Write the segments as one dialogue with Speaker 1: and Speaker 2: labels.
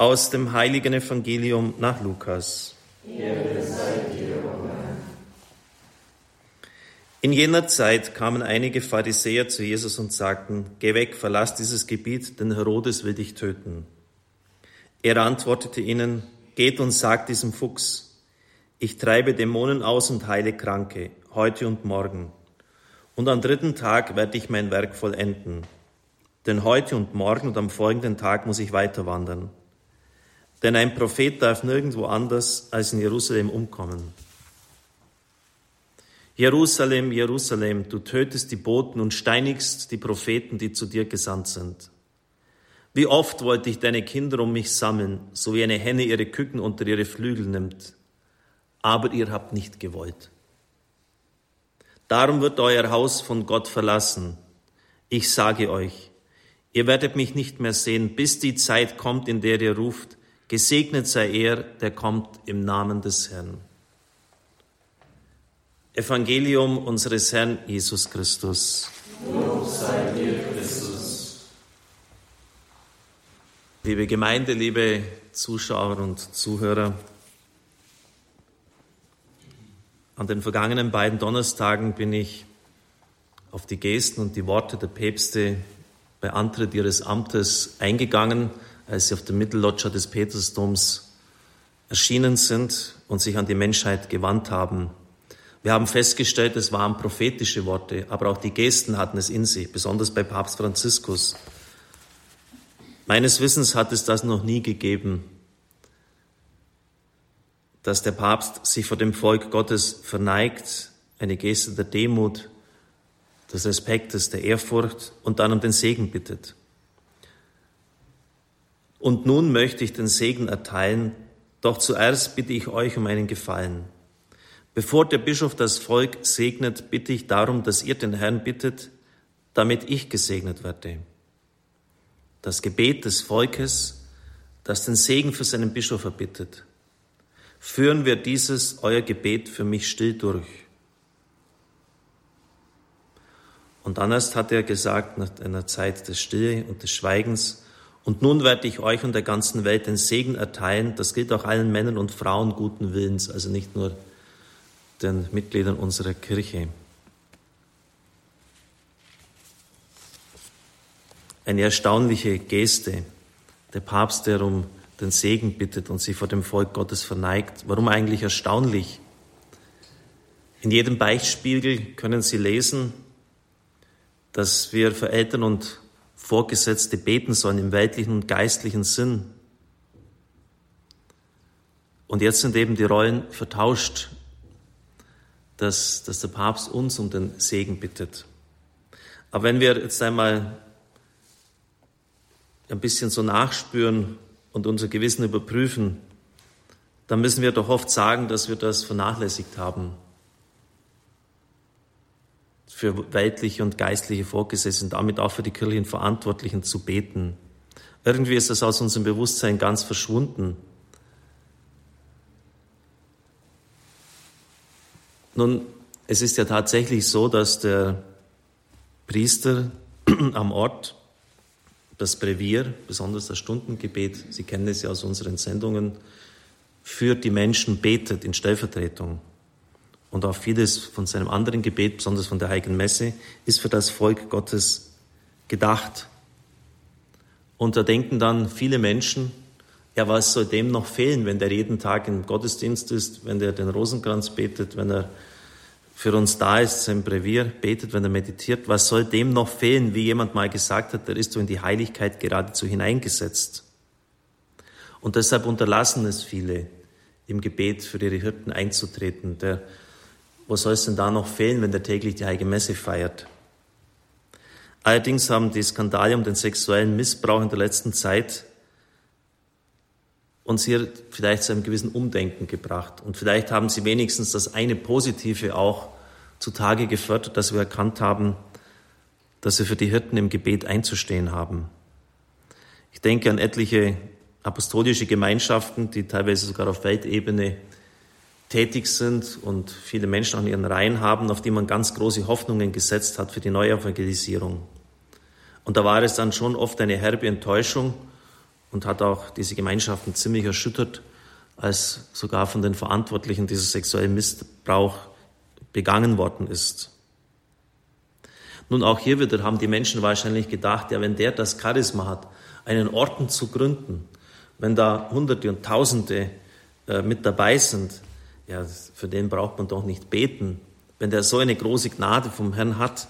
Speaker 1: Aus dem heiligen Evangelium nach Lukas. In jener Zeit kamen einige Pharisäer zu Jesus und sagten, Geh weg, verlass dieses Gebiet, denn Herodes will dich töten. Er antwortete ihnen, Geht und sagt diesem Fuchs, ich treibe Dämonen aus und heile Kranke, heute und morgen. Und am dritten Tag werde ich mein Werk vollenden. Denn heute und morgen und am folgenden Tag muss ich weiter wandern. Denn ein Prophet darf nirgendwo anders als in Jerusalem umkommen. Jerusalem, Jerusalem, du tötest die Boten und steinigst die Propheten, die zu dir gesandt sind. Wie oft wollte ich deine Kinder um mich sammeln, so wie eine Henne ihre Küken unter ihre Flügel nimmt. Aber ihr habt nicht gewollt. Darum wird euer Haus von Gott verlassen. Ich sage euch, ihr werdet mich nicht mehr sehen, bis die Zeit kommt, in der ihr ruft, Gesegnet sei er, der kommt im Namen des Herrn. Evangelium unseres Herrn Jesus Christus.
Speaker 2: Lob sei dir, Christus.
Speaker 1: Liebe Gemeinde, liebe Zuschauer und Zuhörer, an den vergangenen beiden Donnerstagen bin ich auf die Gesten und die Worte der Päpste bei Antritt ihres Amtes eingegangen als sie auf der Mittelloggia des Petersdoms erschienen sind und sich an die Menschheit gewandt haben. Wir haben festgestellt, es waren prophetische Worte, aber auch die Gesten hatten es in sich, besonders bei Papst Franziskus. Meines Wissens hat es das noch nie gegeben, dass der Papst sich vor dem Volk Gottes verneigt, eine Geste der Demut, des Respektes, der Ehrfurcht und dann um den Segen bittet. Und nun möchte ich den Segen erteilen, doch zuerst bitte ich euch um einen Gefallen. Bevor der Bischof das Volk segnet, bitte ich darum, dass ihr den Herrn bittet, damit ich gesegnet werde. Das Gebet des Volkes, das den Segen für seinen Bischof erbittet. Führen wir dieses, euer Gebet, für mich still durch. Und dann erst hat er gesagt, nach einer Zeit des Stille und des Schweigens, und nun werde ich euch und der ganzen Welt den Segen erteilen. Das gilt auch allen Männern und Frauen guten Willens, also nicht nur den Mitgliedern unserer Kirche. Eine erstaunliche Geste. Der Papst, der um den Segen bittet und sich vor dem Volk Gottes verneigt. Warum eigentlich erstaunlich? In jedem Beichtspiegel können Sie lesen, dass wir für Eltern und Vorgesetzte beten sollen im weltlichen und geistlichen Sinn. Und jetzt sind eben die Rollen vertauscht, dass, dass der Papst uns um den Segen bittet. Aber wenn wir jetzt einmal ein bisschen so nachspüren und unser Gewissen überprüfen, dann müssen wir doch oft sagen, dass wir das vernachlässigt haben für weltliche und geistliche Vorgesetzte und damit auch für die kirchlichen Verantwortlichen zu beten. Irgendwie ist das aus unserem Bewusstsein ganz verschwunden. Nun, es ist ja tatsächlich so, dass der Priester am Ort das Brevier, besonders das Stundengebet, Sie kennen es ja aus unseren Sendungen, für die Menschen betet in Stellvertretung und auch vieles von seinem anderen Gebet, besonders von der Heiligen Messe, ist für das Volk Gottes gedacht. Und da denken dann viele Menschen, ja, was soll dem noch fehlen, wenn der jeden Tag im Gottesdienst ist, wenn der den Rosenkranz betet, wenn er für uns da ist, sein Brevier betet, wenn er meditiert, was soll dem noch fehlen, wie jemand mal gesagt hat, der ist so in die Heiligkeit geradezu hineingesetzt. Und deshalb unterlassen es viele, im Gebet für ihre Hirten einzutreten. Der wo soll es denn da noch fehlen, wenn der täglich die Heilige Messe feiert? Allerdings haben die Skandale um den sexuellen Missbrauch in der letzten Zeit uns hier vielleicht zu einem gewissen Umdenken gebracht. Und vielleicht haben sie wenigstens das eine Positive auch zutage gefördert, dass wir erkannt haben, dass wir für die Hirten im Gebet einzustehen haben. Ich denke an etliche apostolische Gemeinschaften, die teilweise sogar auf Weltebene tätig sind und viele Menschen an ihren Reihen haben, auf die man ganz große Hoffnungen gesetzt hat für die Neuevangelisierung. Und da war es dann schon oft eine herbe Enttäuschung und hat auch diese Gemeinschaften ziemlich erschüttert, als sogar von den Verantwortlichen dieser sexuellen Missbrauch begangen worden ist. Nun, auch hier wieder haben die Menschen wahrscheinlich gedacht, ja, wenn der das Charisma hat, einen Orden zu gründen, wenn da Hunderte und Tausende äh, mit dabei sind, ja, für den braucht man doch nicht beten. Wenn der so eine große Gnade vom Herrn hat,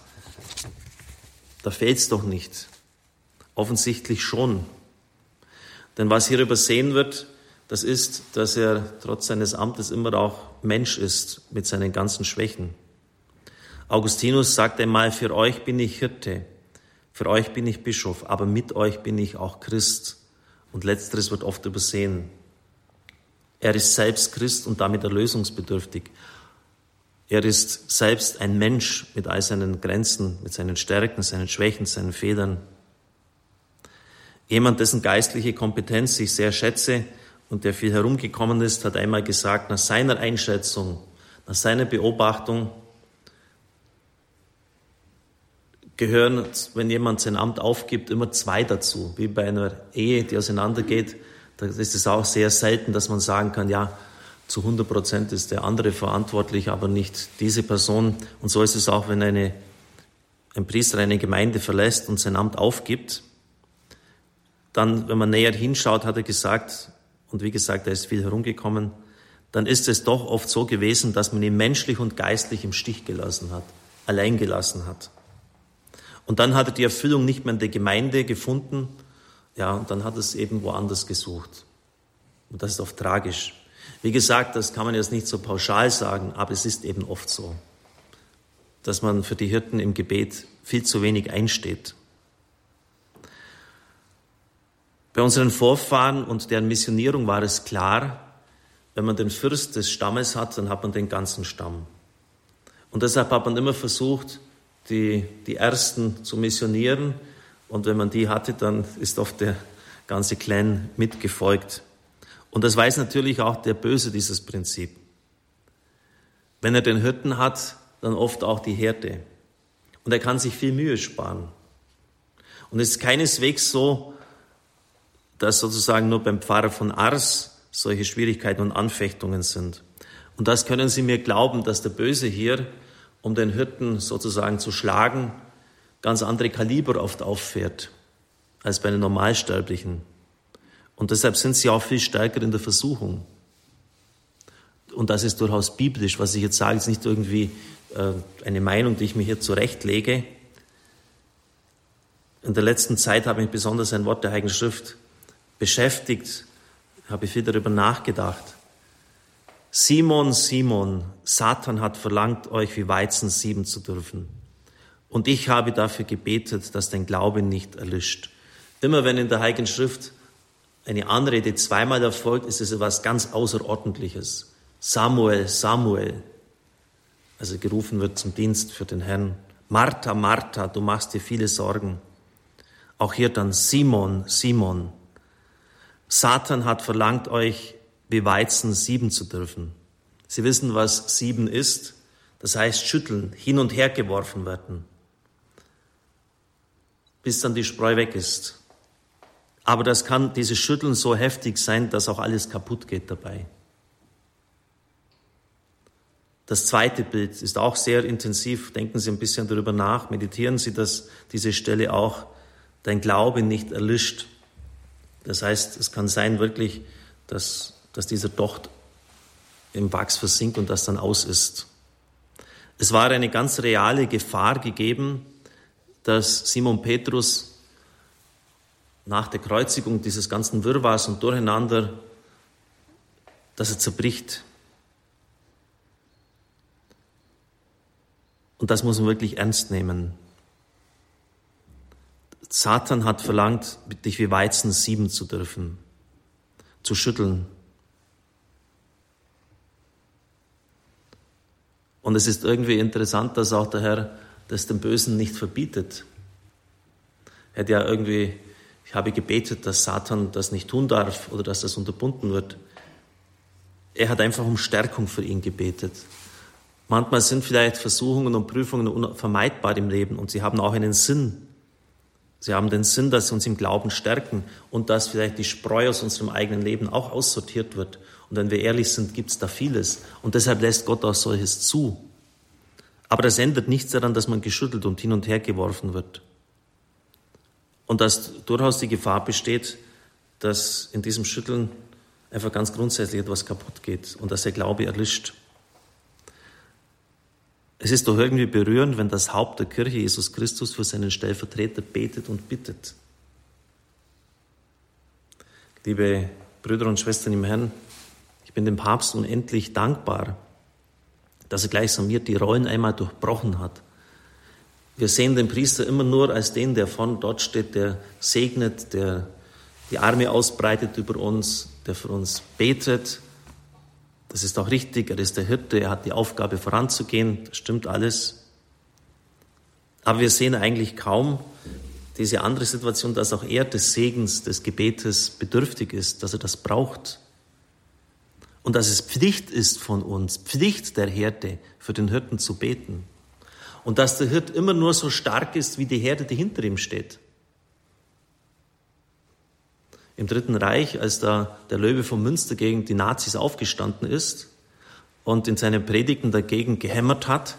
Speaker 1: da fehlt es doch nicht. Offensichtlich schon. Denn was hier übersehen wird, das ist, dass er trotz seines Amtes immer auch Mensch ist mit seinen ganzen Schwächen. Augustinus sagt einmal, für euch bin ich Hirte, für euch bin ich Bischof, aber mit euch bin ich auch Christ. Und letzteres wird oft übersehen. Er ist selbst Christ und damit erlösungsbedürftig. Er ist selbst ein Mensch mit all seinen Grenzen, mit seinen Stärken, seinen Schwächen, seinen Fehlern. Jemand, dessen geistliche Kompetenz ich sehr schätze, und der viel herumgekommen ist, hat einmal gesagt, nach seiner Einschätzung, nach seiner Beobachtung gehören, wenn jemand sein Amt aufgibt, immer zwei dazu. Wie bei einer Ehe, die auseinandergeht, da ist es auch sehr selten, dass man sagen kann, ja, zu 100 Prozent ist der andere verantwortlich, aber nicht diese Person. Und so ist es auch, wenn eine, ein Priester eine Gemeinde verlässt und sein Amt aufgibt. Dann, wenn man näher hinschaut, hat er gesagt, und wie gesagt, er ist viel herumgekommen, dann ist es doch oft so gewesen, dass man ihn menschlich und geistlich im Stich gelassen hat, allein gelassen hat. Und dann hat er die Erfüllung nicht mehr in der Gemeinde gefunden, ja, und dann hat es eben woanders gesucht. Und das ist oft tragisch. Wie gesagt, das kann man jetzt nicht so pauschal sagen, aber es ist eben oft so, dass man für die Hirten im Gebet viel zu wenig einsteht. Bei unseren Vorfahren und deren Missionierung war es klar, wenn man den Fürst des Stammes hat, dann hat man den ganzen Stamm. Und deshalb hat man immer versucht, die, die Ersten zu missionieren. Und wenn man die hatte, dann ist oft der ganze Clan mitgefolgt. Und das weiß natürlich auch der Böse, dieses Prinzip. Wenn er den Hirten hat, dann oft auch die Herde. Und er kann sich viel Mühe sparen. Und es ist keineswegs so, dass sozusagen nur beim Pfarrer von Ars solche Schwierigkeiten und Anfechtungen sind. Und das können Sie mir glauben, dass der Böse hier, um den Hirten sozusagen zu schlagen, ganz andere Kaliber oft auffährt als bei den Normalsterblichen. Und deshalb sind sie auch viel stärker in der Versuchung. Und das ist durchaus biblisch. Was ich jetzt sage, ist nicht irgendwie äh, eine Meinung, die ich mir hier zurechtlege. In der letzten Zeit habe ich besonders ein Wort der Heiligen Schrift beschäftigt, habe ich viel darüber nachgedacht. Simon, Simon, Satan hat verlangt, euch wie Weizen sieben zu dürfen. Und ich habe dafür gebetet, dass dein Glaube nicht erlischt. Immer wenn in der Heiligen Schrift eine Anrede zweimal erfolgt, ist es etwas ganz Außerordentliches. Samuel, Samuel, also gerufen wird zum Dienst für den Herrn. Martha, Martha, du machst dir viele Sorgen. Auch hier dann Simon, Simon, Satan hat verlangt, euch wie Weizen sieben zu dürfen. Sie wissen, was sieben ist. Das heißt schütteln, hin und her geworfen werden, bis dann die Spreu weg ist. Aber das kann, dieses Schütteln so heftig sein, dass auch alles kaputt geht dabei. Das zweite Bild ist auch sehr intensiv. Denken Sie ein bisschen darüber nach. Meditieren Sie, dass diese Stelle auch dein Glaube nicht erlischt. Das heißt, es kann sein wirklich, dass, dass dieser Docht im Wachs versinkt und das dann aus ist. Es war eine ganz reale Gefahr gegeben, dass Simon Petrus nach der Kreuzigung dieses ganzen Wirrwarrs und Durcheinander, dass er zerbricht. Und das muss man wirklich ernst nehmen. Satan hat verlangt, dich wie Weizen sieben zu dürfen, zu schütteln. Und es ist irgendwie interessant, dass auch der Herr das dem Bösen nicht verbietet. Er hat ja irgendwie, ich habe gebetet, dass Satan das nicht tun darf oder dass das unterbunden wird. Er hat einfach um Stärkung für ihn gebetet. Manchmal sind vielleicht Versuchungen und Prüfungen unvermeidbar im Leben und sie haben auch einen Sinn. Sie haben den Sinn, dass sie uns im Glauben stärken und dass vielleicht die Spreu aus unserem eigenen Leben auch aussortiert wird. Und wenn wir ehrlich sind, gibt es da vieles. Und deshalb lässt Gott auch solches zu. Aber das ändert nichts daran, dass man geschüttelt und hin und her geworfen wird. Und dass durchaus die Gefahr besteht, dass in diesem Schütteln einfach ganz grundsätzlich etwas kaputt geht und dass der Glaube erlischt. Es ist doch irgendwie berührend, wenn das Haupt der Kirche, Jesus Christus, für seinen Stellvertreter betet und bittet. Liebe Brüder und Schwestern im Herrn, ich bin dem Papst unendlich dankbar, dass er gleichsam mir die Rollen einmal durchbrochen hat. Wir sehen den Priester immer nur als den, der von dort steht, der segnet, der die Arme ausbreitet über uns, der für uns betet, das ist auch richtig, er ist der Hirte, er hat die Aufgabe voranzugehen, das stimmt alles. Aber wir sehen eigentlich kaum diese andere Situation, dass auch er des Segens, des Gebetes bedürftig ist, dass er das braucht. Und dass es Pflicht ist von uns, Pflicht der Herde, für den Hirten zu beten. Und dass der Hirt immer nur so stark ist, wie die Herde, die hinter ihm steht im Dritten Reich, als da der Löwe von Münster gegen die Nazis aufgestanden ist und in seinen Predigten dagegen gehämmert hat,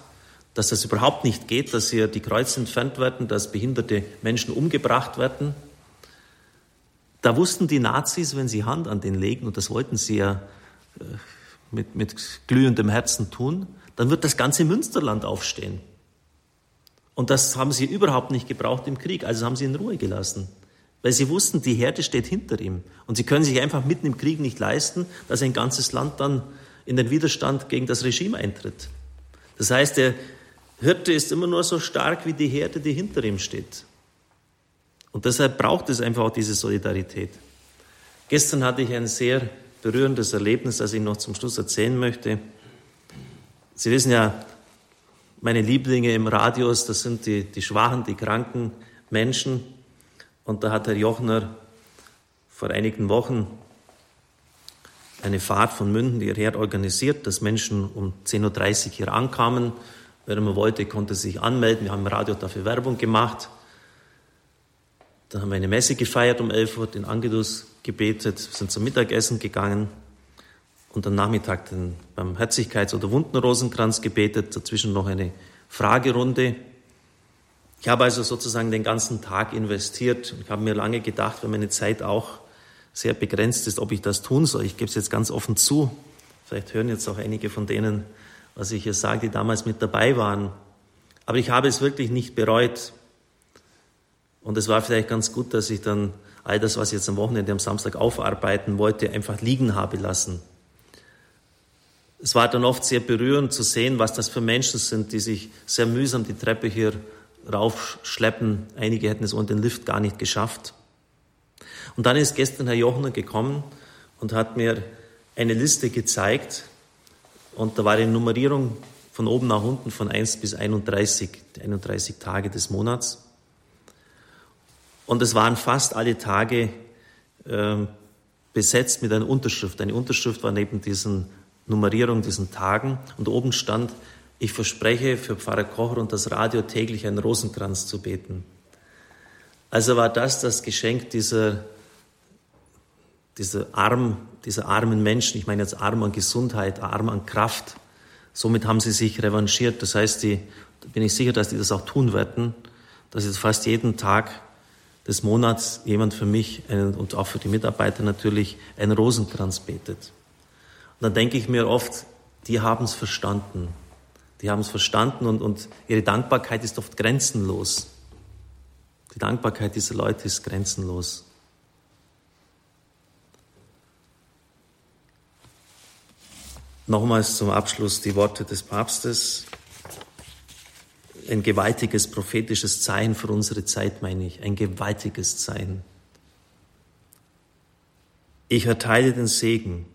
Speaker 1: dass das überhaupt nicht geht, dass hier die Kreuze entfernt werden, dass behinderte Menschen umgebracht werden. Da wussten die Nazis, wenn sie Hand an den legen, und das wollten sie ja mit, mit glühendem Herzen tun, dann wird das ganze Münsterland aufstehen. Und das haben sie überhaupt nicht gebraucht im Krieg, also haben sie in Ruhe gelassen weil sie wussten, die Herde steht hinter ihm. Und sie können sich einfach mitten im Krieg nicht leisten, dass ein ganzes Land dann in den Widerstand gegen das Regime eintritt. Das heißt, der Hirte ist immer nur so stark wie die Herde, die hinter ihm steht. Und deshalb braucht es einfach auch diese Solidarität. Gestern hatte ich ein sehr berührendes Erlebnis, das ich noch zum Schluss erzählen möchte. Sie wissen ja, meine Lieblinge im Radius, das sind die, die schwachen, die kranken Menschen. Und da hat Herr Jochner vor einigen Wochen eine Fahrt von Münden hierher organisiert, dass Menschen um 10.30 Uhr hier ankamen. Wer immer wollte, konnte sich anmelden. Wir haben im Radio dafür Werbung gemacht. Dann haben wir eine Messe gefeiert um 11 Uhr, den Angedus gebetet, sind zum Mittagessen gegangen und am Nachmittag den, beim Herzlichkeits- oder Wundenrosenkranz gebetet, dazwischen noch eine Fragerunde. Ich habe also sozusagen den ganzen Tag investiert. Ich habe mir lange gedacht, wenn meine Zeit auch sehr begrenzt ist, ob ich das tun soll. Ich gebe es jetzt ganz offen zu. Vielleicht hören jetzt auch einige von denen, was ich hier sage, die damals mit dabei waren. Aber ich habe es wirklich nicht bereut. Und es war vielleicht ganz gut, dass ich dann all das, was ich jetzt am Wochenende, am Samstag aufarbeiten wollte, einfach liegen habe lassen. Es war dann oft sehr berührend zu sehen, was das für Menschen sind, die sich sehr mühsam die Treppe hier raufschleppen. Einige hätten es ohne den Lift gar nicht geschafft. Und dann ist gestern Herr Jochner gekommen und hat mir eine Liste gezeigt. Und da war die Nummerierung von oben nach unten von 1 bis 31, die 31 Tage des Monats. Und es waren fast alle Tage äh, besetzt mit einer Unterschrift. Eine Unterschrift war neben diesen Nummerierung, diesen Tagen. Und oben stand ich verspreche für Pfarrer Kocher und das Radio täglich einen Rosenkranz zu beten. Also war das das Geschenk dieser, dieser, arm, dieser armen Menschen, ich meine jetzt arm an Gesundheit, arm an Kraft. Somit haben sie sich revanchiert. Das heißt, die, bin ich sicher, dass die das auch tun werden, dass jetzt fast jeden Tag des Monats jemand für mich und auch für die Mitarbeiter natürlich einen Rosenkranz betet. Und dann denke ich mir oft, die haben es verstanden. Die haben es verstanden und, und ihre Dankbarkeit ist oft grenzenlos. Die Dankbarkeit dieser Leute ist grenzenlos. Nochmals zum Abschluss die Worte des Papstes. Ein gewaltiges prophetisches Zeichen für unsere Zeit, meine ich. Ein gewaltiges Zeichen. Ich erteile den Segen,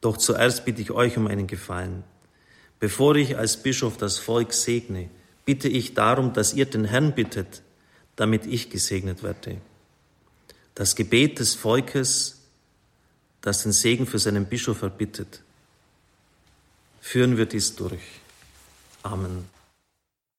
Speaker 1: doch zuerst bitte ich euch um einen Gefallen. Bevor ich als Bischof das Volk segne, bitte ich darum, dass ihr den Herrn bittet, damit ich gesegnet werde. Das Gebet des Volkes, das den Segen für seinen Bischof erbittet, führen wir dies durch. Amen.